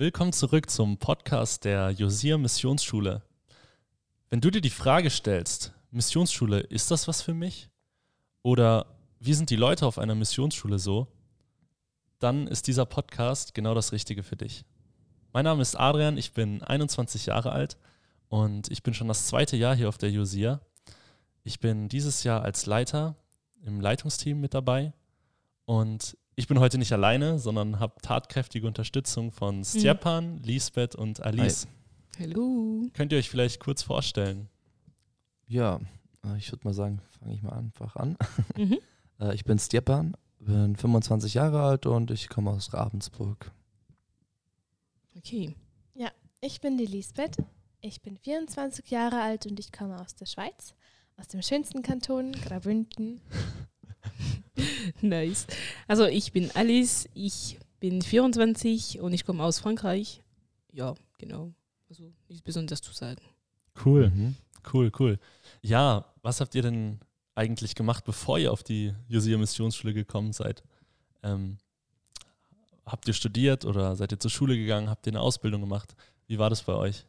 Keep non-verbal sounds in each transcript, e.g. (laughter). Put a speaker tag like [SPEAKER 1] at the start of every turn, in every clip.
[SPEAKER 1] Willkommen zurück zum Podcast der Josia Missionsschule. Wenn du dir die Frage stellst, Missionsschule, ist das was für mich? Oder wie sind die Leute auf einer Missionsschule so? Dann ist dieser Podcast genau das Richtige für dich. Mein Name ist Adrian, ich bin 21 Jahre alt und ich bin schon das zweite Jahr hier auf der Josia. Ich bin dieses Jahr als Leiter im Leitungsteam mit dabei und ich bin heute nicht alleine, sondern habe tatkräftige Unterstützung von Stjepan, mhm. Lisbeth und Alice.
[SPEAKER 2] Hi. Hallo.
[SPEAKER 1] Könnt ihr euch vielleicht kurz vorstellen?
[SPEAKER 3] Ja, äh, ich würde mal sagen, fange ich mal einfach an. Mhm. (laughs) Äh, ich bin Stjepan, bin 25 Jahre alt und ich komme aus Ravensburg.
[SPEAKER 2] Okay.
[SPEAKER 4] Ja, ich bin die Lisbeth. Ich bin 24 Jahre alt und ich komme aus der Schweiz, aus dem schönsten Kanton, Graubünden. (laughs) (laughs)
[SPEAKER 2] nice. Also ich bin Alice, ich bin 24 und ich komme aus Frankreich. Ja, genau. Also nichts Besonderes zu sagen.
[SPEAKER 1] Cool, mhm. cool, cool. Ja, was habt ihr denn eigentlich gemacht, bevor ihr auf die Josia Missionsschule gekommen seid? Ähm, habt ihr studiert oder seid ihr zur Schule gegangen? Habt ihr eine Ausbildung gemacht? Wie war das bei euch?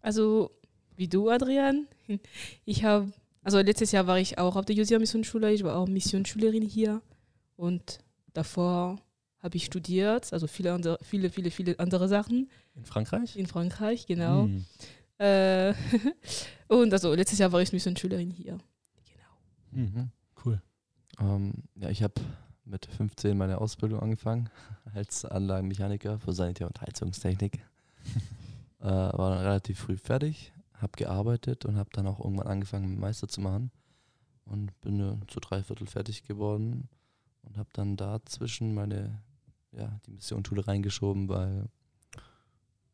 [SPEAKER 2] Also, wie du, Adrian. (laughs) Ich habe also letztes Jahr war ich auch auf der Josia Missionsschule, ich war auch Missionsschülerin hier und davor habe ich studiert, also viele andere, viele, viele, viele andere Sachen.
[SPEAKER 1] In Frankreich?
[SPEAKER 2] In Frankreich, genau. Hm. Äh, (laughs) und also letztes Jahr war ich Missionsschülerin hier.
[SPEAKER 1] Genau. Mhm. Cool.
[SPEAKER 3] Ähm, ja, ich habe mit 15 meine Ausbildung angefangen (laughs) als Anlagenmechaniker für Sanitär- und Heizungstechnik. (laughs) äh, war dann relativ früh fertig, habe gearbeitet und habe dann auch irgendwann angefangen, Meister zu machen und bin äh, zu drei Viertel fertig geworden und habe dann dazwischen meine, ja, die Missionsschule reingeschoben, weil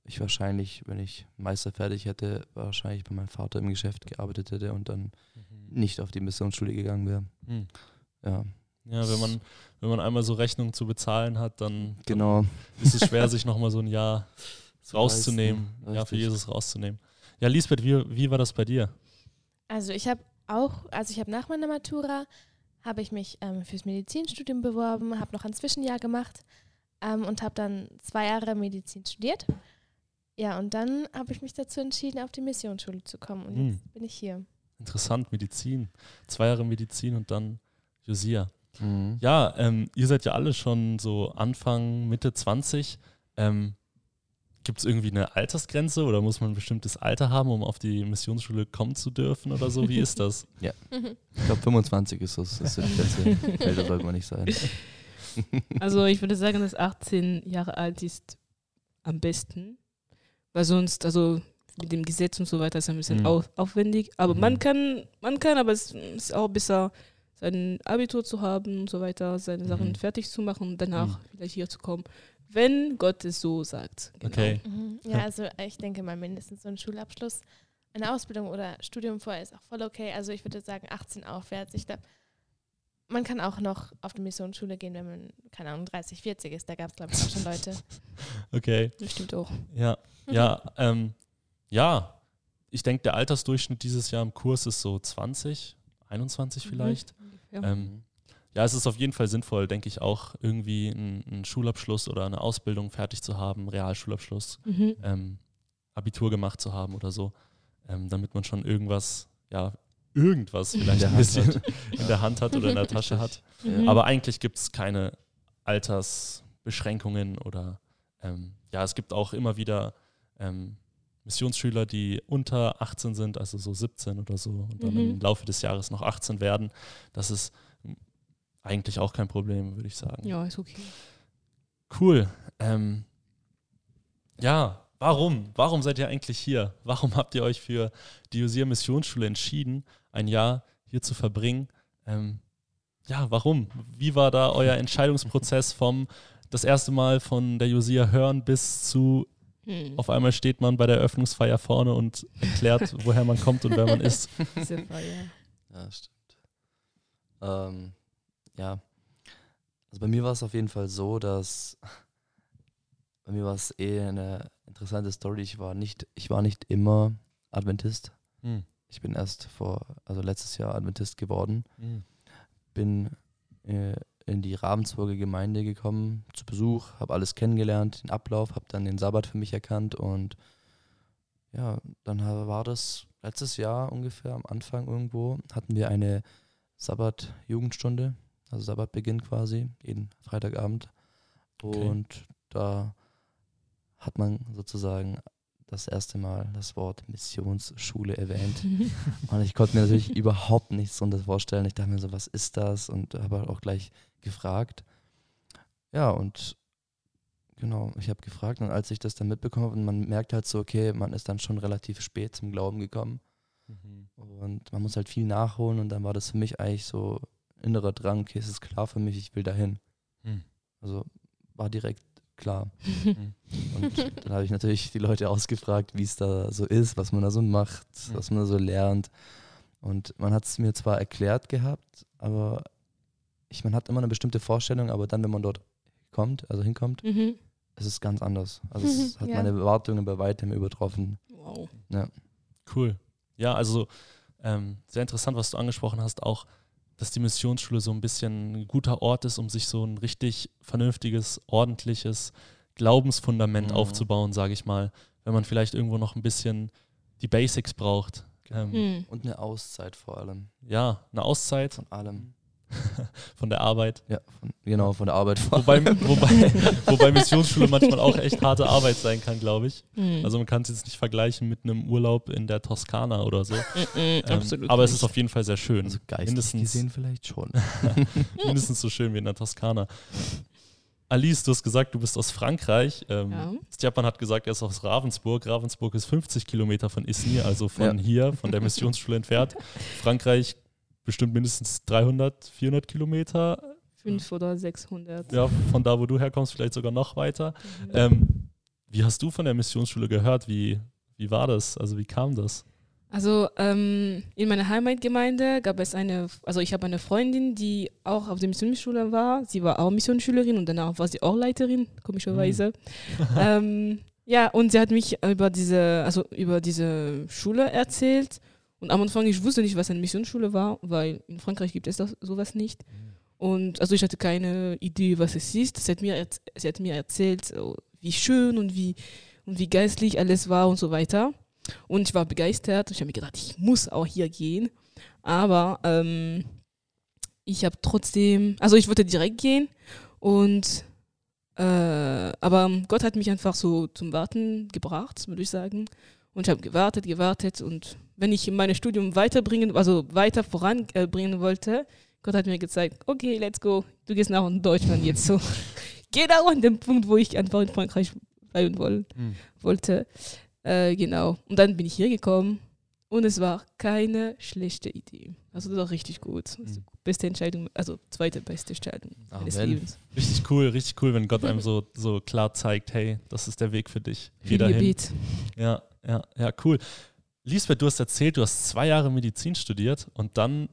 [SPEAKER 3] ich wahrscheinlich, wenn ich Meister fertig hätte, wahrscheinlich bei meinem Vater im Geschäft gearbeitet hätte und dann mhm. nicht auf die Missionsschule gegangen wäre. Mhm.
[SPEAKER 1] Ja. Ja, wenn man, wenn man einmal so Rechnungen zu bezahlen hat, dann,
[SPEAKER 3] genau.
[SPEAKER 1] dann ist es schwer, sich nochmal so ein Jahr (laughs) rauszunehmen, ja, für Jesus rauszunehmen. Ja, Lisbeth, wie, wie war das bei dir?
[SPEAKER 4] Also ich habe auch, also ich habe nach meiner Matura, habe ich mich ähm, fürs Medizinstudium beworben, habe noch ein Zwischenjahr gemacht ähm, und habe dann zwei Jahre Medizin studiert. Ja, und dann habe ich mich dazu entschieden, auf die Missionsschule zu kommen und hm. jetzt bin ich hier.
[SPEAKER 1] Interessant, Medizin. Zwei Jahre Medizin und dann Josia. Mhm. Ja, ähm, ihr seid ja alle schon so Anfang, Mitte 20. Ähm, Gibt es irgendwie eine Altersgrenze oder muss man ein bestimmtes Alter haben, um auf die Missionsschule kommen zu dürfen oder so? Wie ist das?
[SPEAKER 3] ja. Ich glaube, 25 ist das. das ist die Grenze. Älter sollte man nicht sein. (laughs)
[SPEAKER 2] Also, ich würde sagen, dass 18 Jahre alt ist am besten. Weil sonst, also mit dem Gesetz und so weiter, ist ein bisschen mhm. aufwendig. Aber mhm. man kann, man kann, aber es ist auch besser, sein Abitur zu haben und so weiter, seine Sachen mhm. fertig zu machen und danach mhm. vielleicht hier zu kommen wenn Gott es so sagt.
[SPEAKER 1] Genau. Okay.
[SPEAKER 4] Mhm. Ja, also ich denke mal mindestens so ein Schulabschluss, eine Ausbildung oder Studium vorher ist auch voll okay. Also ich würde sagen 18 aufwärts. Ich glaube, man kann auch noch auf die Missionsschule gehen, wenn man, keine Ahnung, 30, 40 ist. Da gab es, glaube ich, auch schon Leute. (laughs)
[SPEAKER 1] Okay.
[SPEAKER 2] Das stimmt auch.
[SPEAKER 1] Ja, ja, ähm, ja. Ich denke, der Altersdurchschnitt dieses Jahr im Kurs ist so 20, 21 mhm. vielleicht. Mhm. Ja. Ähm, ja, es ist auf jeden Fall sinnvoll, denke ich auch, irgendwie einen, einen, Schulabschluss oder eine Ausbildung fertig zu haben, Realschulabschluss, mhm. ähm, Abitur gemacht zu haben oder so, ähm, damit man schon irgendwas, ja, irgendwas vielleicht ein bisschen (laughs) in der Hand hat oder in der Tasche hat. Mhm. Aber eigentlich gibt es keine Altersbeschränkungen oder ähm, ja, es gibt auch immer wieder ähm, Missionsschüler, die unter 18 sind, also so 17 oder so, und dann mhm. im Laufe des Jahres noch 18 werden. Das ist eigentlich auch kein Problem, würde ich sagen.
[SPEAKER 2] Ja, ist okay.
[SPEAKER 1] Cool. Ähm, ja, warum? Warum seid ihr eigentlich hier? Warum habt ihr euch für die Josia Missionsschule entschieden, ein Jahr hier zu verbringen? Ähm, ja, warum? Wie war da euer Entscheidungsprozess vom das erste Mal von der Josia hören bis zu hm. auf einmal steht man bei der Eröffnungsfeier vorne und erklärt, (laughs) woher man kommt und wer man ist?
[SPEAKER 3] Feier. Ja, stimmt. Ähm, ja, also bei mir war es auf jeden Fall so, dass (laughs) bei mir war es eh eine interessante Story. Ich war nicht, ich war nicht immer Adventist. Hm. Ich bin erst vor, also letztes Jahr Adventist geworden. Hm. Bin äh, in die Ravensburger Gemeinde gekommen zu Besuch, habe alles kennengelernt, den Ablauf, habe dann den Sabbat für mich erkannt und ja, dann war das letztes Jahr ungefähr am Anfang irgendwo, hatten wir eine Sabbat-Jugendstunde, also Sabbatbeginn quasi, jeden Freitagabend. Und okay. da hat man sozusagen das erste Mal das Wort Missionsschule erwähnt. (laughs) und ich konnte mir natürlich überhaupt nichts darunter vorstellen. Ich dachte mir so, was ist das? Und habe halt auch gleich gefragt. Ja, und genau, ich habe gefragt und als ich das dann mitbekommen habe, und man merkt halt so, okay, man ist dann schon relativ spät zum Glauben gekommen. Mhm. Und man muss halt viel nachholen und dann war das für mich eigentlich so innerer Drang, okay, es ist klar für mich, ich will dahin. Mhm. Also war direkt klar. Mhm. und dann habe ich natürlich die Leute ausgefragt, wie es da so ist, was man da so macht, mhm. was man da so lernt. Und man hat es mir zwar erklärt gehabt, aber ich, man hat immer eine bestimmte Vorstellung, aber dann, wenn man dort kommt, also hinkommt, mhm. es ist ganz anders. Also es (laughs) hat ja. meine Erwartungen bei weitem übertroffen.
[SPEAKER 1] Wow. Ja. Cool. Ja, also ähm, sehr interessant, was du angesprochen hast, auch dass die Missionsschule so ein bisschen ein guter Ort ist, um sich so ein richtig vernünftiges, ordentliches Glaubensfundament mhm. aufzubauen, sage ich mal. Wenn man vielleicht irgendwo noch ein bisschen die Basics braucht.
[SPEAKER 3] Ähm, mhm. Und eine Auszeit vor allem.
[SPEAKER 1] Ja, eine Auszeit.
[SPEAKER 3] Von allem. (laughs)
[SPEAKER 1] von der Arbeit.
[SPEAKER 3] Ja, von, genau, von der Arbeit.
[SPEAKER 1] Wobei, wobei, (laughs) wobei Missionsschule manchmal auch echt harte Arbeit sein kann, glaube ich. Mhm. Also man kann es jetzt nicht vergleichen mit einem Urlaub in der Toskana oder so. ähm, Absolut aber nicht. es ist auf jeden Fall sehr schön.
[SPEAKER 3] Also mindestens gesehen vielleicht schon. (laughs)
[SPEAKER 1] mindestens so schön wie in der Toskana. Alice, du hast gesagt, du bist aus Frankreich. Ähm, ja. Stjapan hat gesagt, er ist aus Ravensburg. Ravensburg ist 50 Kilometer von Isny, also von ja. hier, von der Missionsschule entfernt. Frankreich bestimmt mindestens 300, 400 Kilometer.
[SPEAKER 2] 500 oder 600.
[SPEAKER 1] Ja, von da, wo du herkommst, vielleicht sogar noch weiter. Mhm. Ähm, wie hast du von der Missionsschule gehört? Wie, wie war das? Also wie kam das?
[SPEAKER 2] Also ähm, in meiner Heimatgemeinde gab es eine, also ich habe eine Freundin, die auch auf der Missionsschule war. Sie war auch Missionsschülerin und danach war sie auch Leiterin, komischerweise. Mhm. (laughs) ähm, ja, und sie hat mich über diese, also über diese Schule erzählt. Und am Anfang, ich wusste nicht, was eine Missionsschule war, weil in Frankreich gibt es das, sowas nicht. Und also ich hatte keine Idee, was es ist. Sie hat mir, sie hat mir erzählt, wie schön und wie, und wie geistlich alles war und so weiter. Und ich war begeistert. Ich habe mir gedacht, ich muss auch hier gehen. Aber ähm, ich habe trotzdem, also ich wollte direkt gehen und äh, aber Gott hat mich einfach so zum Warten gebracht, würde ich sagen. Und ich habe gewartet, gewartet und wenn ich mein Studium weiterbringen, also weiter voranbringen wollte, Gott hat mir gezeigt, okay, let's go, du gehst nach Deutschland jetzt so. (laughs) genau an dem Punkt, wo ich einfach in Frankreich bleiben woll, mhm. wollte. Äh, genau. Und dann bin ich hier gekommen und es war keine schlechte Idee. Also das war richtig gut. Also beste Entscheidung, also zweite beste Entscheidung meines Lebens.
[SPEAKER 1] Richtig cool, richtig cool, wenn Gott (laughs) einem so, so klar zeigt, hey, das ist der Weg für dich.
[SPEAKER 2] Geh dahin.
[SPEAKER 1] Ja, ja, ja, cool. Lisbeth, du hast erzählt, du hast zwei Jahre Medizin studiert und dann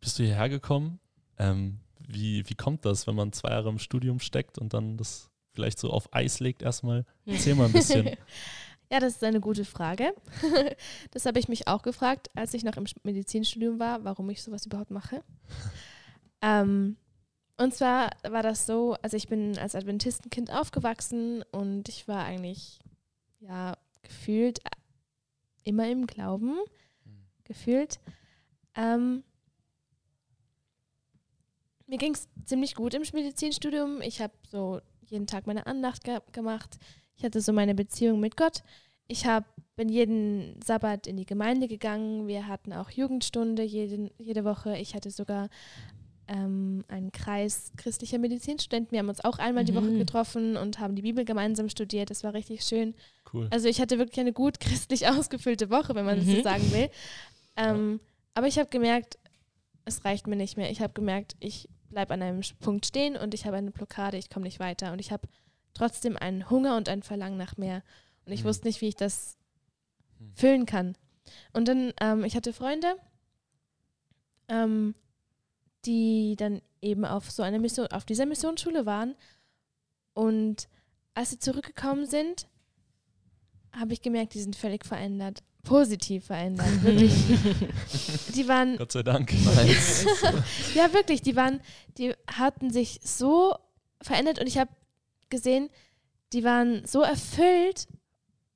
[SPEAKER 1] bist du hierher gekommen. Ähm, wie, wie kommt das, wenn man zwei Jahre im Studium steckt und dann das vielleicht so auf Eis legt erstmal? Erzähl mal ein bisschen. (laughs)
[SPEAKER 4] ja, das ist eine gute Frage. (laughs) das habe ich mich auch gefragt, als ich noch im Medizinstudium war, warum ich sowas überhaupt mache. (laughs) ähm, und zwar war das so, also ich bin als Adventistenkind aufgewachsen und ich war eigentlich ja gefühlt immer im Glauben mhm. gefühlt. Ähm, mir ging es ziemlich gut im Medizinstudium. Ich habe so jeden Tag meine Andacht ge gemacht. Ich hatte so meine Beziehung mit Gott. Ich hab, bin jeden Sabbat in die Gemeinde gegangen. Wir hatten auch Jugendstunde jeden, jede Woche. Ich hatte sogar ähm, einen Kreis christlicher Medizinstudenten. Wir haben uns auch einmal mhm. die Woche mhm. getroffen und haben die Bibel gemeinsam studiert. Das war richtig schön. Cool. Also ich hatte wirklich eine gut (laughs) christlich ausgefüllte Woche, wenn man mhm. das so sagen will. Ähm, ja. Aber ich habe gemerkt, es reicht mir nicht mehr. Ich habe gemerkt, ich bleibe an einem Punkt stehen und ich habe eine Blockade, ich komme nicht weiter. Und ich habe trotzdem einen Hunger und ein Verlangen nach mehr. Und ich mhm. wusste nicht, wie ich das mhm. füllen kann. Und dann, ähm, ich hatte Freunde, ähm, die dann eben auf so einer Mission, auf dieser Missionsschule waren. Und als sie zurückgekommen sind, habe ich gemerkt, die sind völlig verändert. positiv verändert. Wirklich. (laughs) die waren,
[SPEAKER 1] Gott sei Dank. (laughs)
[SPEAKER 4] Ja wirklich, die waren, die hatten sich so verändert und ich habe gesehen, die waren so erfüllt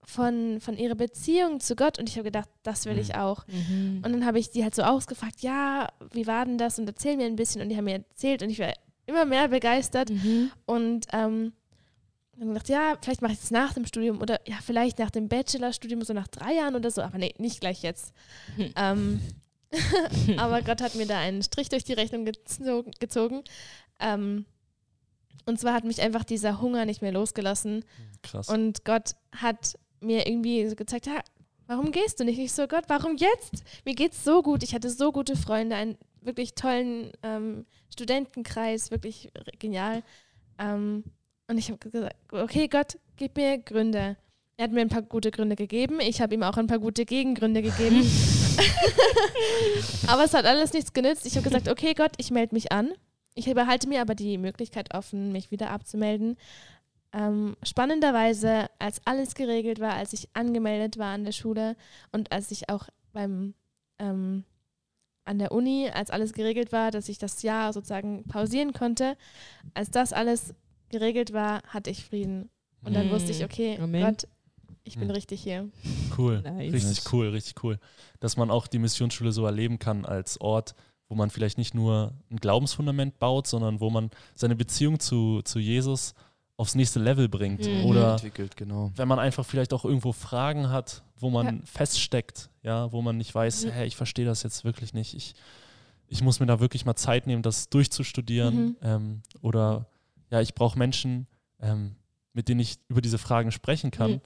[SPEAKER 4] von, von ihrer Beziehung zu Gott und ich habe gedacht, das will ich
[SPEAKER 3] Mhm.
[SPEAKER 4] auch.
[SPEAKER 2] Mhm.
[SPEAKER 4] Und dann habe ich die halt so ausgefragt, ja, wie war denn das? Und erzähl mir ein bisschen. Und die haben mir erzählt und ich war immer mehr begeistert.
[SPEAKER 2] Mhm.
[SPEAKER 4] Und ähm, dann gedacht, ja, vielleicht mache ich das nach dem Studium oder ja, vielleicht nach dem Bachelorstudium, so nach drei Jahren oder so. Aber nee, nicht gleich jetzt.
[SPEAKER 2] Hm.
[SPEAKER 4] ähm, (laughs) aber Gott hat mir da einen Strich durch die Rechnung gezogen. gezogen. Ähm, und zwar hat mich einfach dieser Hunger nicht mehr losgelassen.
[SPEAKER 1] Krass.
[SPEAKER 4] Und Gott hat mir irgendwie so gezeigt, ja, warum gehst du nicht? Ich so, Gott, warum jetzt? Mir geht's so gut. Ich hatte so gute Freunde, einen wirklich tollen ähm, Studentenkreis, wirklich genial. Ähm, und ich habe gesagt, okay, Gott, gib mir Gründe. Er hat mir ein paar gute Gründe gegeben. Ich habe ihm auch ein paar gute Gegengründe gegeben. (laughs) aber es hat alles nichts genützt. Ich habe gesagt, okay, Gott, ich melde mich an. Ich behalte mir aber die Möglichkeit offen, mich wieder abzumelden. Ähm, spannenderweise, als alles geregelt war, als ich angemeldet war an der Schule und als ich auch beim ähm, an der Uni, als alles geregelt war, dass ich das Jahr sozusagen pausieren konnte, als das alles geregelt war, hatte ich Frieden. Und dann
[SPEAKER 2] Mhm.
[SPEAKER 4] wusste ich, okay,
[SPEAKER 2] Amen.
[SPEAKER 4] Gott, ich bin
[SPEAKER 1] Mhm.
[SPEAKER 4] richtig hier.
[SPEAKER 1] Cool.
[SPEAKER 2] Nice.
[SPEAKER 1] Richtig cool, richtig cool. Dass man auch die Missionsschule so erleben kann als Ort, wo man vielleicht nicht nur ein Glaubensfundament baut, sondern wo man seine Beziehung zu, zu Jesus aufs nächste Level bringt.
[SPEAKER 2] Mhm.
[SPEAKER 1] Oder
[SPEAKER 3] entwickelt, genau.
[SPEAKER 1] wenn man einfach vielleicht auch irgendwo Fragen hat, wo man
[SPEAKER 4] Ja.
[SPEAKER 1] feststeckt, ja, wo man nicht weiß,
[SPEAKER 4] Mhm.
[SPEAKER 1] hä, ich verstehe das jetzt wirklich nicht. Ich, ich muss mir da wirklich mal Zeit nehmen, das durchzustudieren.
[SPEAKER 4] Mhm.
[SPEAKER 1] Ähm, oder ja, ich brauche Menschen, ähm, mit denen ich über diese Fragen sprechen kann.
[SPEAKER 2] Mhm.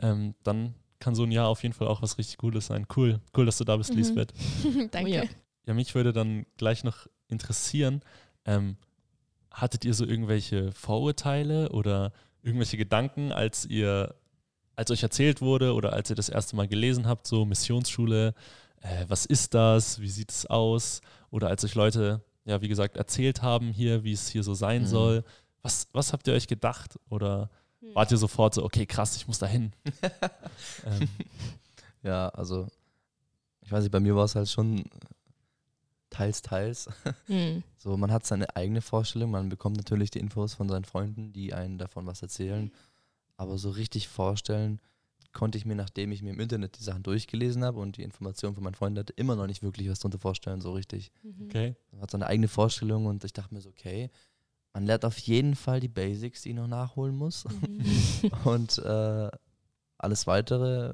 [SPEAKER 1] Ähm, dann kann so ein Jahr auf jeden Fall auch was richtig Cooles sein. Cool, cool, dass du da bist,
[SPEAKER 4] Mhm.
[SPEAKER 1] Lisbeth. (laughs)
[SPEAKER 4] Danke.
[SPEAKER 2] Ja,
[SPEAKER 1] mich würde dann gleich noch interessieren, ähm, hattet ihr so irgendwelche Vorurteile oder irgendwelche Gedanken, als ihr, als euch erzählt wurde oder als ihr das erste Mal gelesen habt, so Missionsschule, äh, was ist das, wie sieht es aus? Oder als euch Leute, ja, wie gesagt, erzählt haben hier, wie es hier so sein
[SPEAKER 3] Mhm.
[SPEAKER 1] soll. Was, was habt ihr euch gedacht? Oder wart ihr sofort so, okay, krass, ich muss da hin? (laughs) ähm,
[SPEAKER 3] Ja, also, ich weiß nicht, bei mir war es halt schon teils, teils.
[SPEAKER 2] Mhm. (laughs)
[SPEAKER 3] So, man hat seine eigene Vorstellung, man bekommt natürlich die Infos von seinen Freunden, die einen davon was erzählen. Aber so richtig vorstellen konnte ich mir, nachdem ich mir im Internet die Sachen durchgelesen habe und die Informationen von meinen Freunden hatte, immer noch nicht wirklich was darunter vorstellen, so richtig.
[SPEAKER 2] Mhm.
[SPEAKER 1] okay.
[SPEAKER 3] Man hat seine eigene Vorstellung und ich dachte mir so, okay, man lernt auf jeden Fall die Basics, die ich noch nachholen muss.
[SPEAKER 2] Mhm. (laughs)
[SPEAKER 3] Und äh, alles weitere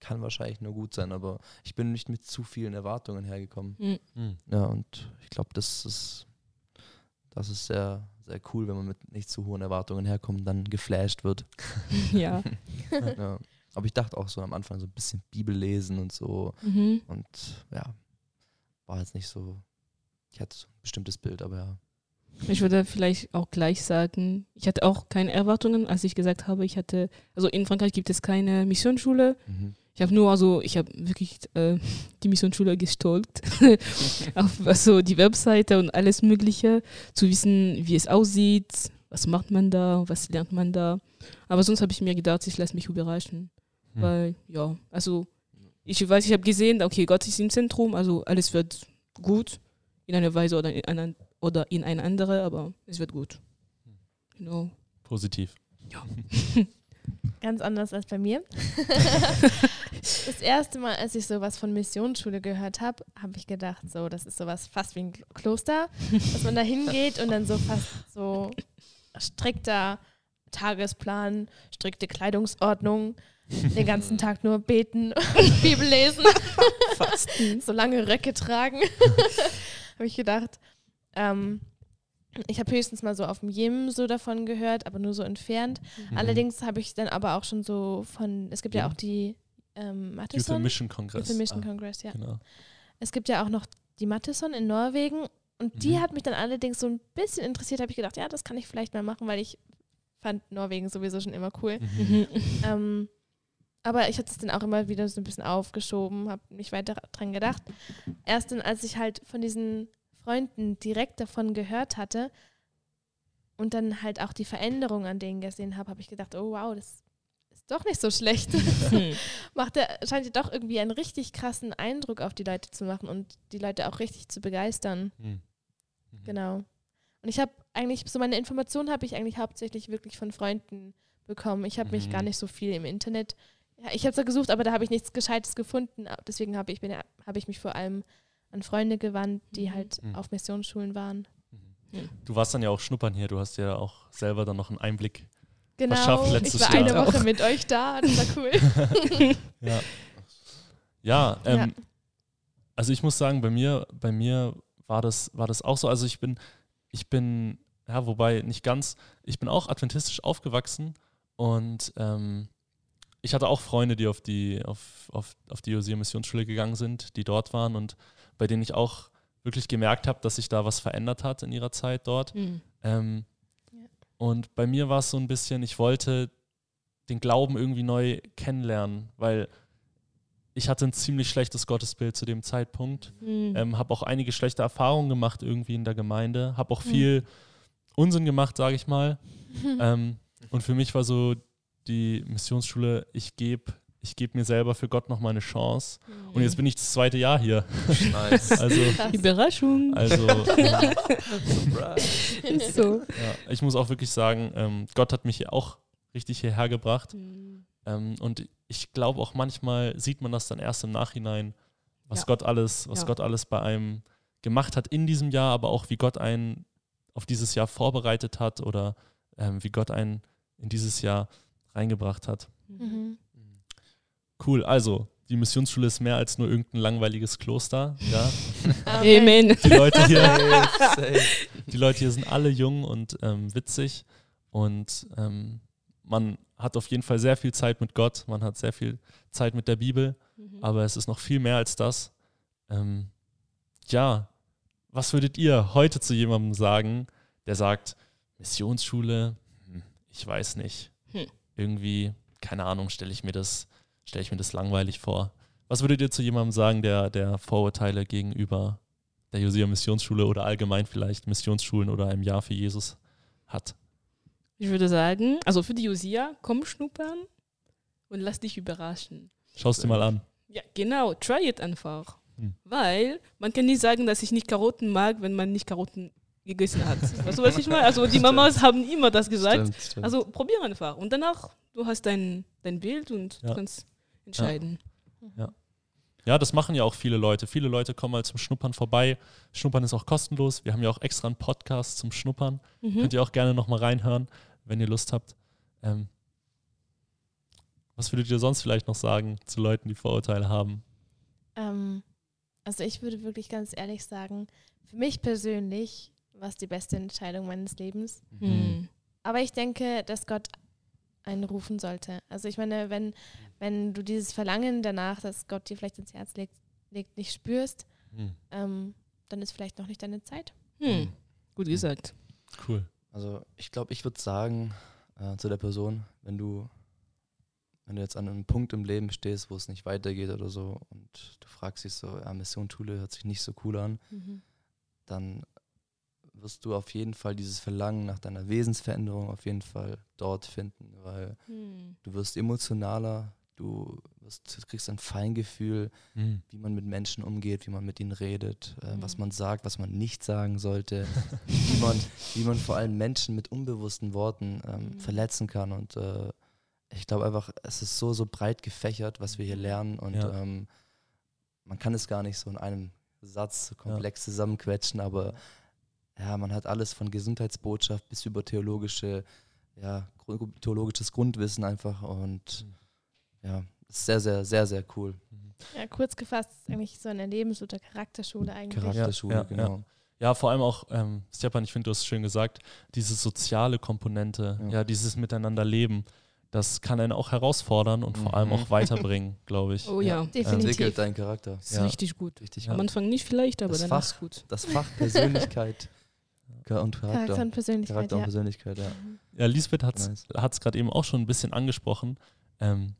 [SPEAKER 3] kann wahrscheinlich nur gut sein, aber ich bin nicht mit zu vielen Erwartungen hergekommen.
[SPEAKER 2] Mhm.
[SPEAKER 1] Hm.
[SPEAKER 3] Ja, und ich glaube, das ist, das ist sehr, sehr cool, wenn man mit nicht zu hohen Erwartungen herkommt und dann geflasht wird. (laughs)
[SPEAKER 2] ja. (laughs)
[SPEAKER 3] ja. Aber ich dachte auch so am Anfang so ein bisschen Bibel lesen und so.
[SPEAKER 2] Mhm.
[SPEAKER 3] Und ja, war jetzt nicht so, ich hatte so ein bestimmtes Bild, aber ja.
[SPEAKER 2] Ich würde vielleicht auch gleich sagen, ich hatte auch keine Erwartungen, als ich gesagt habe, ich hatte, also in Frankreich gibt es keine Missionsschule.
[SPEAKER 3] Mhm.
[SPEAKER 2] Ich habe nur, also ich habe wirklich äh, (laughs) die Missionsschule gestalkt, (laughs) auf also die Webseite und alles Mögliche, zu wissen, wie es aussieht, was macht man da, was lernt man da. Aber sonst habe ich mir gedacht, ich lasse mich überraschen,
[SPEAKER 1] Hm.
[SPEAKER 2] weil ja, also ich weiß, ich habe gesehen, okay, Gott ist im Zentrum, also alles wird gut in einer Weise oder in einer oder in eine andere, aber es wird gut. Genau.
[SPEAKER 1] Positiv. (laughs)
[SPEAKER 4] Ganz anders als bei mir. Das erste Mal, als ich sowas von Missionsschule gehört habe, habe ich gedacht, so, das ist sowas fast wie ein Kl- Kloster, dass man da hingeht und dann so fast so strikter Tagesplan, strikte Kleidungsordnung, den ganzen Tag nur beten und (laughs) Bibel lesen, so lange Röcke tragen. (laughs) habe ich gedacht. Ähm, ich habe höchstens mal so auf dem Jim so davon gehört, aber nur so entfernt.
[SPEAKER 1] Mhm.
[SPEAKER 4] Allerdings habe ich dann aber auch schon so von, es gibt ja,
[SPEAKER 1] Ja.
[SPEAKER 4] auch die ähm, Matheson.
[SPEAKER 1] Mission.
[SPEAKER 4] Youth and Mission
[SPEAKER 1] Ah,
[SPEAKER 4] Congress, ja.
[SPEAKER 1] Genau.
[SPEAKER 4] Es gibt ja auch noch die Matheson in Norwegen und die
[SPEAKER 1] Mhm.
[SPEAKER 4] hat mich dann allerdings so ein bisschen interessiert, habe ich gedacht, ja, das kann ich vielleicht mal machen, weil ich fand Norwegen sowieso schon immer cool.
[SPEAKER 1] Mhm.
[SPEAKER 4] Ähm, aber ich hatte es dann auch immer wieder so ein bisschen aufgeschoben, habe nicht weiter dran gedacht. Erst dann, als ich halt von diesen Freunden direkt davon gehört hatte und dann halt auch die Veränderung an denen gesehen habe, habe ich gedacht, oh wow, das ist doch nicht so schlecht.
[SPEAKER 2] Hm. (laughs)
[SPEAKER 4] Macht er, scheint ja doch irgendwie einen richtig krassen Eindruck auf die Leute zu machen und die Leute auch richtig zu begeistern.
[SPEAKER 1] Hm. Mhm.
[SPEAKER 4] Genau. Und ich habe eigentlich, so meine Informationen habe ich eigentlich hauptsächlich wirklich von Freunden bekommen. Ich habe mich
[SPEAKER 1] Mhm.
[SPEAKER 4] gar nicht so viel im Internet. Ja, ich habe zwar gesucht, aber da habe ich nichts Gescheites gefunden. Deswegen habe ich, bin habe ich mich vor allem an Freunde gewandt, die
[SPEAKER 2] Mhm.
[SPEAKER 4] halt
[SPEAKER 1] Mhm.
[SPEAKER 4] auf Missionsschulen waren.
[SPEAKER 1] Mhm. Du warst dann ja auch schnuppern hier, du hast ja auch selber dann noch einen Einblick.
[SPEAKER 4] Genau.
[SPEAKER 1] Verschafft
[SPEAKER 4] Ich war
[SPEAKER 1] Jahr.
[SPEAKER 4] eine Woche mit euch da. Das war cool. (laughs)
[SPEAKER 1] Ja. Ja, ähm,
[SPEAKER 4] Ja.
[SPEAKER 1] also ich muss sagen, bei mir, bei mir war das, war das auch so. Also ich bin, ich bin, ja, wobei nicht ganz, ich bin auch adventistisch aufgewachsen und ähm, ich hatte auch Freunde, die auf die, auf, auf, auf die Josia Missionsschule gegangen sind, die dort waren und bei denen ich auch wirklich gemerkt habe, dass sich da was verändert hat in ihrer Zeit dort.
[SPEAKER 2] Hm.
[SPEAKER 1] Ähm. Und bei mir war es so ein bisschen, ich wollte den Glauben irgendwie neu kennenlernen, weil ich hatte ein ziemlich schlechtes Gottesbild zu dem Zeitpunkt.
[SPEAKER 2] Hm.
[SPEAKER 1] Ähm, habe auch einige schlechte Erfahrungen gemacht irgendwie in der Gemeinde, habe auch
[SPEAKER 2] Mhm.
[SPEAKER 1] viel Unsinn gemacht, sage ich mal. (laughs) ähm, und für mich war so die Missionsschule, ich gebe ich geb mir selber für Gott noch mal eine Chance. Und jetzt bin ich das zweite Jahr hier.
[SPEAKER 3] Nice. (laughs)
[SPEAKER 1] Also.
[SPEAKER 2] Überraschung.
[SPEAKER 1] also. (laughs)
[SPEAKER 2] Ist so.
[SPEAKER 1] ja, ich muss auch wirklich sagen, ähm, Gott hat mich hier auch richtig hierher gebracht.
[SPEAKER 2] Hm.
[SPEAKER 1] Ähm, und ich glaube auch manchmal sieht man das dann erst im Nachhinein, was
[SPEAKER 2] Ja.
[SPEAKER 1] Gott alles, was
[SPEAKER 2] Ja.
[SPEAKER 1] Gott alles bei einem gemacht hat in diesem Jahr, aber auch wie Gott einen auf dieses Jahr vorbereitet hat oder ähm, wie Gott einen in dieses Jahr reingebracht hat.
[SPEAKER 4] Mhm.
[SPEAKER 1] Cool, also die Missionsschule ist mehr als nur irgendein langweiliges Kloster. Ja? (laughs)
[SPEAKER 2] Amen.
[SPEAKER 1] Die Leute hier, (laughs) die Leute hier sind alle jung und ähm, witzig und ähm, man hat auf jeden Fall sehr viel Zeit mit Gott, man hat sehr viel Zeit mit der Bibel.
[SPEAKER 2] Mhm.
[SPEAKER 1] aber es ist noch viel mehr als das. Ähm, ja, was würdet ihr heute zu jemandem sagen, der sagt, Missionsschule, hm, ich weiß nicht.
[SPEAKER 2] Hm.
[SPEAKER 1] Irgendwie, keine Ahnung, stelle ich mir das, stelle ich mir das langweilig vor. Was würdet ihr zu jemandem sagen, der, der Vorurteile gegenüber der Josia Missionsschule oder allgemein vielleicht Missionsschulen oder einem Jahr für Jesus hat?
[SPEAKER 2] Ich würde sagen, also für die Josia, komm schnuppern und lass dich überraschen.
[SPEAKER 1] Schau es dir mal an.
[SPEAKER 2] Ja, genau, try it einfach.
[SPEAKER 1] Hm.
[SPEAKER 2] Weil man kann nicht sagen, dass ich nicht Karotten mag, wenn man nicht Karotten gegessen hat. Weißt du, was ich meine? Also die Mamas haben immer das gesagt.
[SPEAKER 3] Stimmt, stimmt.
[SPEAKER 2] Also probier einfach. Und danach, du hast dein, dein Bild und
[SPEAKER 1] Ja.
[SPEAKER 2] kannst entscheiden.
[SPEAKER 1] Ja, das machen ja auch viele Leute. Viele Leute kommen mal zum Schnuppern vorbei. Schnuppern ist auch kostenlos. Wir haben ja auch extra einen Podcast zum Schnuppern.
[SPEAKER 2] Mhm.
[SPEAKER 1] Könnt ihr auch gerne nochmal reinhören, wenn ihr Lust habt. Ähm, was würdet ihr sonst vielleicht noch sagen zu Leuten, die Vorurteile haben?
[SPEAKER 4] Ähm, also ich würde wirklich ganz ehrlich sagen, für mich persönlich war es die beste Entscheidung meines Lebens.
[SPEAKER 2] Hm.
[SPEAKER 4] Aber ich denke, dass Gott einen rufen sollte. Also ich meine, wenn, wenn du dieses Verlangen danach, dass Gott dir vielleicht ins Herz legt, legt nicht spürst,
[SPEAKER 1] Hm,
[SPEAKER 4] ähm, dann ist vielleicht noch nicht deine Zeit.
[SPEAKER 2] Hm. Gut gesagt.
[SPEAKER 1] cool.
[SPEAKER 3] Also ich glaube, ich würde sagen äh, zu der Person, wenn du, wenn du jetzt an einem Punkt im Leben stehst, wo es nicht weitergeht oder so und du fragst dich so, ja, Missionsschule hört sich nicht so cool an, dann wirst du auf jeden Fall dieses Verlangen nach deiner Wesensveränderung auf jeden Fall dort finden, weil
[SPEAKER 2] Hm.
[SPEAKER 3] du wirst emotionaler, du, wirst, du kriegst ein Feingefühl,
[SPEAKER 1] Hm.
[SPEAKER 3] wie man mit Menschen umgeht, wie man mit ihnen redet, äh, was
[SPEAKER 2] Mhm.
[SPEAKER 3] man sagt, was man nicht sagen sollte, wie, man, (laughs) wie man vor allem Menschen mit unbewussten Worten ähm,
[SPEAKER 2] Mhm.
[SPEAKER 3] verletzen kann. Und äh, ich glaube einfach, es ist so, so breit gefächert, was wir hier lernen. Und
[SPEAKER 1] Ja.
[SPEAKER 3] ähm, man kann es gar nicht so in einem Satz so komplex zusammenquetschen, aber ja, man hat alles von Gesundheitsbotschaft bis über theologische, ja, theologisches Grundwissen einfach und
[SPEAKER 1] Mhm.
[SPEAKER 3] ja, ist sehr, sehr, sehr, sehr cool.
[SPEAKER 4] Ja, kurz gefasst ist eigentlich so eine Lebens- oder Charakterschule eigentlich.
[SPEAKER 3] Charakterschule,
[SPEAKER 1] ja, ja.
[SPEAKER 3] genau.
[SPEAKER 1] Ja, vor allem auch, ähm, Stepan, ich finde, du hast es schön gesagt, diese soziale Komponente, ja,
[SPEAKER 3] Ja.
[SPEAKER 1] dieses Miteinander leben, das kann einen auch herausfordern und vor allem
[SPEAKER 3] Mhm.
[SPEAKER 1] auch weiterbringen, (laughs) glaube ich.
[SPEAKER 2] Oh ja,
[SPEAKER 4] Definitiv.
[SPEAKER 3] Entwickelt deinen Charakter.
[SPEAKER 2] ist
[SPEAKER 1] Ja.
[SPEAKER 2] richtig gut.
[SPEAKER 3] Richtig
[SPEAKER 1] Ja.
[SPEAKER 2] Am. Anfang nicht vielleicht, aber
[SPEAKER 3] Das
[SPEAKER 2] dann
[SPEAKER 3] Fach.
[SPEAKER 2] ist gut.
[SPEAKER 3] Das Fach Persönlichkeit (laughs)
[SPEAKER 4] Charakter
[SPEAKER 3] Charakter.
[SPEAKER 4] und Persönlichkeit,
[SPEAKER 3] Charakter und
[SPEAKER 4] ja.
[SPEAKER 3] Persönlichkeit, ja.
[SPEAKER 1] Ja, Lisbeth hat es
[SPEAKER 3] Nice.
[SPEAKER 1] gerade eben auch schon ein bisschen angesprochen. Ähm,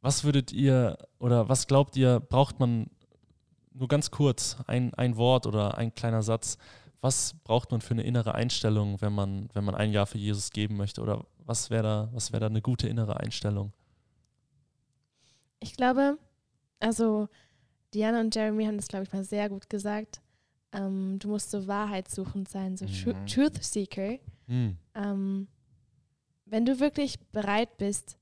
[SPEAKER 1] was würdet ihr oder was glaubt ihr, braucht man nur ganz kurz ein, ein Wort oder ein kleiner Satz? Was braucht man für eine innere Einstellung, wenn man, wenn man ein Jahr für Jesus geben möchte? Oder was wäre da, was wäre da eine gute innere Einstellung?
[SPEAKER 4] Ich glaube, also Diana und Jeremy haben das, glaube ich, mal sehr gut gesagt. Ähm, du musst so wahrheitssuchend sein, so
[SPEAKER 3] Mhm.
[SPEAKER 4] Truth Seeker.
[SPEAKER 1] Hm.
[SPEAKER 4] Ähm, wenn du wirklich bereit bist,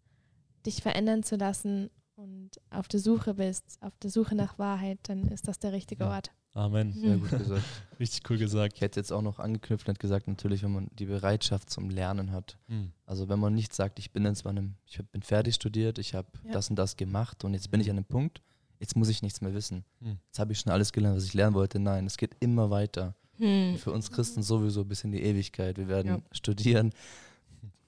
[SPEAKER 4] dich verändern zu lassen und auf der Suche bist, auf der Suche nach Wahrheit, dann ist das der richtige
[SPEAKER 1] Ja.
[SPEAKER 4] Ort.
[SPEAKER 1] Amen.
[SPEAKER 3] Sehr gut gesagt. (laughs)
[SPEAKER 1] Richtig cool gesagt.
[SPEAKER 3] Ich hätte jetzt auch noch angeknüpft und gesagt, natürlich, wenn man die Bereitschaft zum Lernen hat.
[SPEAKER 1] Hm.
[SPEAKER 3] Also wenn man nicht sagt, ich bin jetzt bei einem, ich bin fertig studiert, ich habe
[SPEAKER 4] Ja.
[SPEAKER 3] das und das gemacht und jetzt bin ich an einem Punkt, jetzt muss ich nichts mehr wissen.
[SPEAKER 1] Hm.
[SPEAKER 3] Jetzt habe ich schon alles gelernt, was ich lernen wollte. Nein, es geht immer weiter.
[SPEAKER 2] Hm.
[SPEAKER 3] Für uns Christen sowieso bis in die Ewigkeit. Wir werden
[SPEAKER 2] Ja.
[SPEAKER 3] studieren.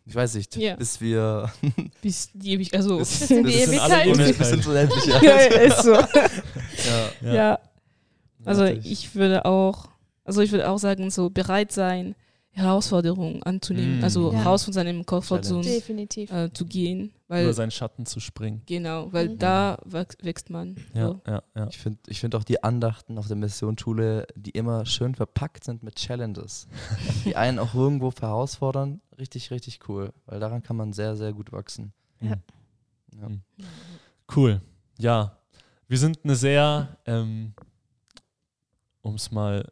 [SPEAKER 3] Ich weiß nicht,
[SPEAKER 2] Ja.
[SPEAKER 3] bis wir (laughs)
[SPEAKER 2] Bis die ewig, also.
[SPEAKER 3] Bis- (laughs)
[SPEAKER 4] Bis in die
[SPEAKER 1] bis in alle
[SPEAKER 4] Ewigkeit.
[SPEAKER 1] Ewigkeit.
[SPEAKER 3] bis ins (laughs) Unendliche.
[SPEAKER 2] ja, ist so.
[SPEAKER 3] Ja.
[SPEAKER 2] Ja. Also ich würde auch, also ich würde auch sagen, so bereit sein, Herausforderungen anzunehmen,
[SPEAKER 1] Mm.
[SPEAKER 2] also
[SPEAKER 4] Ja.
[SPEAKER 2] raus von seinem Komfortzone äh, zu gehen,
[SPEAKER 1] Über
[SPEAKER 2] weil
[SPEAKER 1] seinen Schatten zu springen.
[SPEAKER 2] genau, weil
[SPEAKER 4] Mhm.
[SPEAKER 2] da wächst, wächst man.
[SPEAKER 1] Ja,
[SPEAKER 2] So.
[SPEAKER 1] ja, ja.
[SPEAKER 3] Ich finde ich find auch die Andachten auf der Missionsschule, die immer schön verpackt sind mit Challenges, die (laughs) einen auch irgendwo herausfordern, richtig, richtig cool. Weil daran kann man sehr, sehr gut wachsen.
[SPEAKER 4] Ja.
[SPEAKER 3] Ja.
[SPEAKER 1] Mhm. Cool. Ja, wir sind eine sehr, ähm, um es mal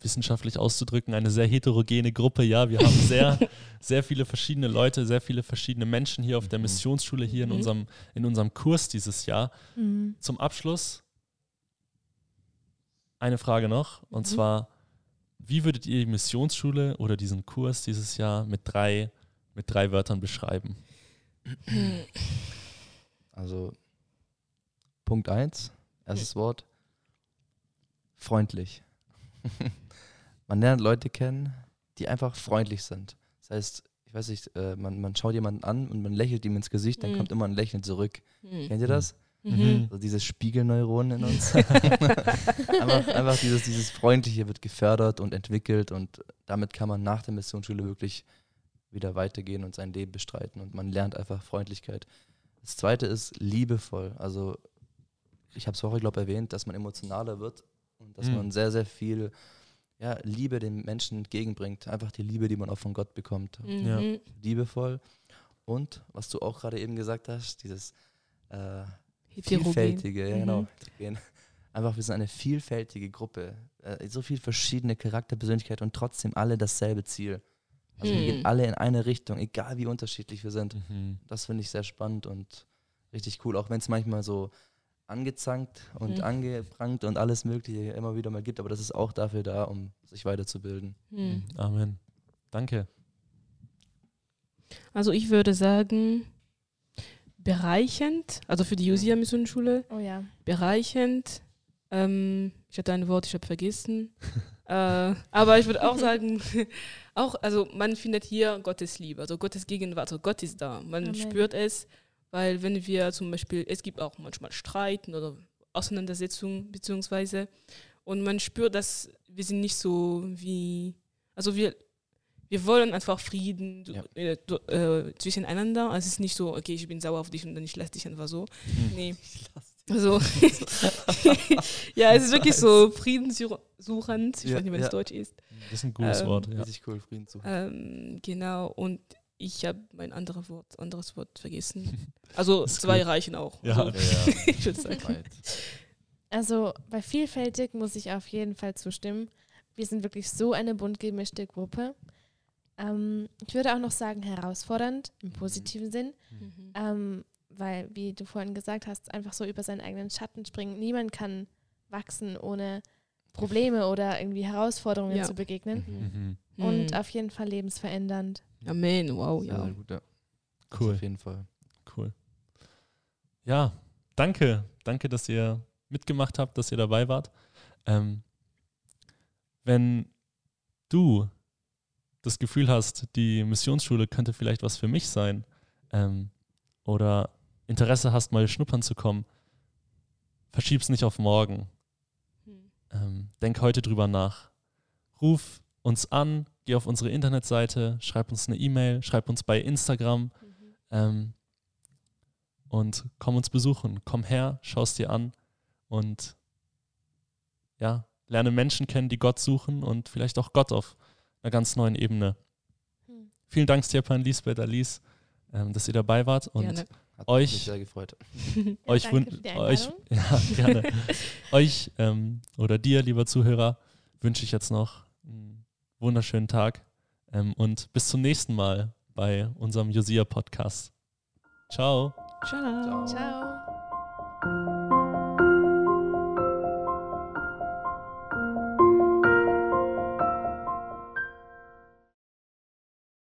[SPEAKER 1] wissenschaftlich auszudrücken, eine sehr heterogene Gruppe. Ja, wir haben sehr, (laughs) sehr viele verschiedene Leute, sehr viele verschiedene Menschen hier auf der
[SPEAKER 3] Mhm.
[SPEAKER 1] Missionsschule, hier in,
[SPEAKER 2] Mhm.
[SPEAKER 1] unserem, in unserem Kurs dieses Jahr.
[SPEAKER 4] Mhm.
[SPEAKER 1] Zum Abschluss eine Frage noch, und
[SPEAKER 2] Mhm.
[SPEAKER 1] zwar, wie würdet ihr die Missionsschule oder diesen Kurs dieses Jahr mit drei, mit drei Wörtern beschreiben?
[SPEAKER 3] Also Punkt 1, erstes Wort, freundlich. (laughs) man lernt Leute kennen, die einfach freundlich sind. Das heißt, ich weiß nicht, äh, man, man schaut jemanden an und man lächelt ihm ins Gesicht, dann
[SPEAKER 2] Mhm.
[SPEAKER 3] kommt immer ein Lächeln zurück.
[SPEAKER 2] Hm.
[SPEAKER 3] Kennt ihr das?
[SPEAKER 2] Mhm.
[SPEAKER 3] Also dieses Spiegelneuron in uns. (laughs) (laughs) einfach einfach dieses, dieses Freundliche wird gefördert und entwickelt und damit kann man nach der Missionsschule wirklich wieder weitergehen und sein Leben bestreiten und man lernt einfach Freundlichkeit. Das zweite ist liebevoll. Also ich habe es vorher, glaube ich, erwähnt, dass man emotionaler wird und dass
[SPEAKER 1] Mhm.
[SPEAKER 3] man sehr, sehr viel ja, Liebe den Menschen entgegenbringt. Einfach die Liebe, die man auch von Gott bekommt.
[SPEAKER 1] Ja.
[SPEAKER 2] Mhm.
[SPEAKER 3] Liebevoll. Und was du auch gerade eben gesagt hast, dieses äh, vielfältige, ja
[SPEAKER 2] Mhm.
[SPEAKER 3] genau. heterogen. Einfach, wir sind eine vielfältige Gruppe. Äh, so viel verschiedene Charakterpersönlichkeiten und trotzdem alle dasselbe Ziel. Also wir gehen
[SPEAKER 2] Mhm.
[SPEAKER 3] alle in eine Richtung, egal wie unterschiedlich wir sind.
[SPEAKER 1] Mhm.
[SPEAKER 3] Das finde ich sehr spannend und richtig cool, auch wenn es manchmal so angezankt und
[SPEAKER 2] Mhm.
[SPEAKER 3] angeprangt und alles Mögliche immer wieder mal gibt, aber das ist auch dafür da, um sich weiterzubilden.
[SPEAKER 2] Hm.
[SPEAKER 1] Amen. Danke.
[SPEAKER 2] Also ich würde sagen, bereichend, also für die Josia Missionsschule,
[SPEAKER 4] Oh ja.
[SPEAKER 2] bereichend. Ähm, ich hatte ein Wort, ich habe vergessen. (laughs) äh, aber ich würde auch (laughs) sagen, (laughs) auch, also man findet hier Gottes Liebe, also Gottes Gegenwart, also Gott ist da. Man
[SPEAKER 4] Amen.
[SPEAKER 2] spürt es, weil wenn wir zum Beispiel, es gibt auch manchmal Streiten oder Auseinandersetzungen beziehungsweise und man spürt, dass wir sind nicht so wie, also wir, wir wollen einfach Frieden
[SPEAKER 3] Ja.
[SPEAKER 2] äh, äh, zwischeneinander. Also es ist nicht so, okay, ich bin sauer auf dich und dann ich lasse dich einfach so.
[SPEAKER 1] Hm.
[SPEAKER 2] Nee. Also, (laughs) ja, es ist wirklich so friedenssuchend. Ich
[SPEAKER 3] Ja,
[SPEAKER 2] weiß nicht, wenn
[SPEAKER 3] ja.
[SPEAKER 2] es Deutsch ist.
[SPEAKER 1] Das ist ein gutes
[SPEAKER 2] Ähm,
[SPEAKER 1] Wort. Ja.
[SPEAKER 3] Richtig cool, Frieden zu.
[SPEAKER 2] Ähm, genau, und ich habe mein anderes Wort, anderes Wort vergessen. (laughs) Also zwei
[SPEAKER 1] gut.
[SPEAKER 2] reichen auch.
[SPEAKER 1] Ja.
[SPEAKER 2] Also, (laughs) ich würde sagen.
[SPEAKER 3] Weit.
[SPEAKER 4] Also bei vielfältig muss ich auf jeden Fall zustimmen. Wir sind wirklich so eine bunt gemischte Gruppe. Ähm, ich würde auch noch sagen, herausfordernd im positiven Sinn,
[SPEAKER 2] Mhm.
[SPEAKER 4] ähm, weil, wie du vorhin gesagt hast, einfach so über seinen eigenen Schatten springen. Niemand kann wachsen, ohne Probleme oder irgendwie Herausforderungen
[SPEAKER 2] Ja.
[SPEAKER 4] zu begegnen.
[SPEAKER 1] Mhm.
[SPEAKER 4] Und
[SPEAKER 2] Mhm.
[SPEAKER 4] auf jeden Fall lebensverändernd.
[SPEAKER 2] Amen, wow,
[SPEAKER 3] Sehr,
[SPEAKER 2] ja.
[SPEAKER 3] sehr gut, ja. Das
[SPEAKER 1] Cool.
[SPEAKER 3] Auf jeden Fall.
[SPEAKER 1] Cool. Ja, danke. Danke, dass ihr mitgemacht habt, dass ihr dabei wart. Ähm, wenn du das Gefühl hast, die Missionsschule könnte vielleicht was für mich sein ähm, oder Interesse hast, mal schnuppern zu kommen, verschieb's nicht auf morgen.
[SPEAKER 2] Mhm.
[SPEAKER 1] Ähm, denk heute drüber nach. Ruf uns an, geh auf unsere Internetseite, schreib uns eine E-Mail, schreib uns bei Instagram
[SPEAKER 2] Mhm.
[SPEAKER 1] ähm, und komm uns besuchen. Komm her, schau es dir an und ja, lerne Menschen kennen, die Gott suchen und vielleicht auch Gott auf einer ganz neuen Ebene
[SPEAKER 4] Hm.
[SPEAKER 1] Vielen Dank, Stepan, Lisbeth, Alice, ähm, dass ihr dabei wart. Und
[SPEAKER 2] Gerne.
[SPEAKER 3] Hat
[SPEAKER 1] Euch-
[SPEAKER 3] mich sehr gefreut. (laughs)
[SPEAKER 1] euch,
[SPEAKER 4] danke
[SPEAKER 1] wün-
[SPEAKER 4] für die
[SPEAKER 1] euch, (laughs) ja, gerne. (laughs) euch ähm, oder dir, lieber Zuhörer, wünsche ich jetzt noch einen wunderschönen Tag ähm, und bis zum nächsten Mal bei unserem Josia Podcast. Ciao.
[SPEAKER 2] Ciao.
[SPEAKER 4] Ciao.